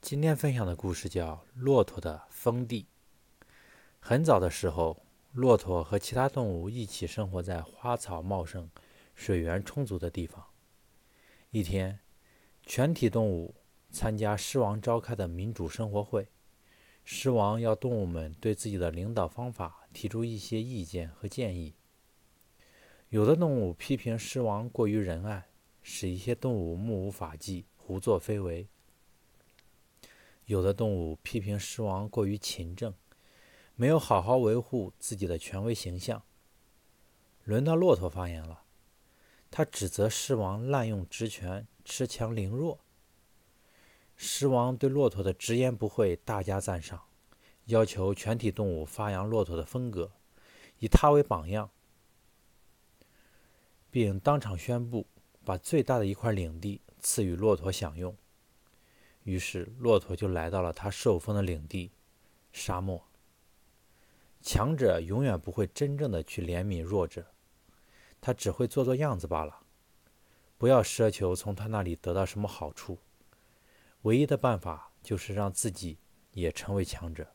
今天分享的故事叫《骆驼的封地》。很早的时候，骆驼和其他动物一起生活在花草茂盛、水源充足的地方。一天，全体动物参加狮王召开的民主生活会，狮王要动物们对自己的领导方法提出一些意见和建议。有的动物批评狮王过于仁爱，使一些动物目无法纪、胡作非为。有的动物批评狮王过于勤政，没有好好维护自己的权威形象。轮到骆驼发言了，他指责狮王滥用职权、恃强凌弱。狮王对骆驼的直言不讳大加赞赏，要求全体动物发扬骆驼的风格，以他为榜样，并当场宣布把最大的一块领地赐予骆驼享用。于是，骆驼就来到了他受封的领地——沙漠。强者永远不会真正的去怜悯弱者，他只会做做样子罢了。不要奢求从他那里得到什么好处，唯一的办法就是让自己也成为强者。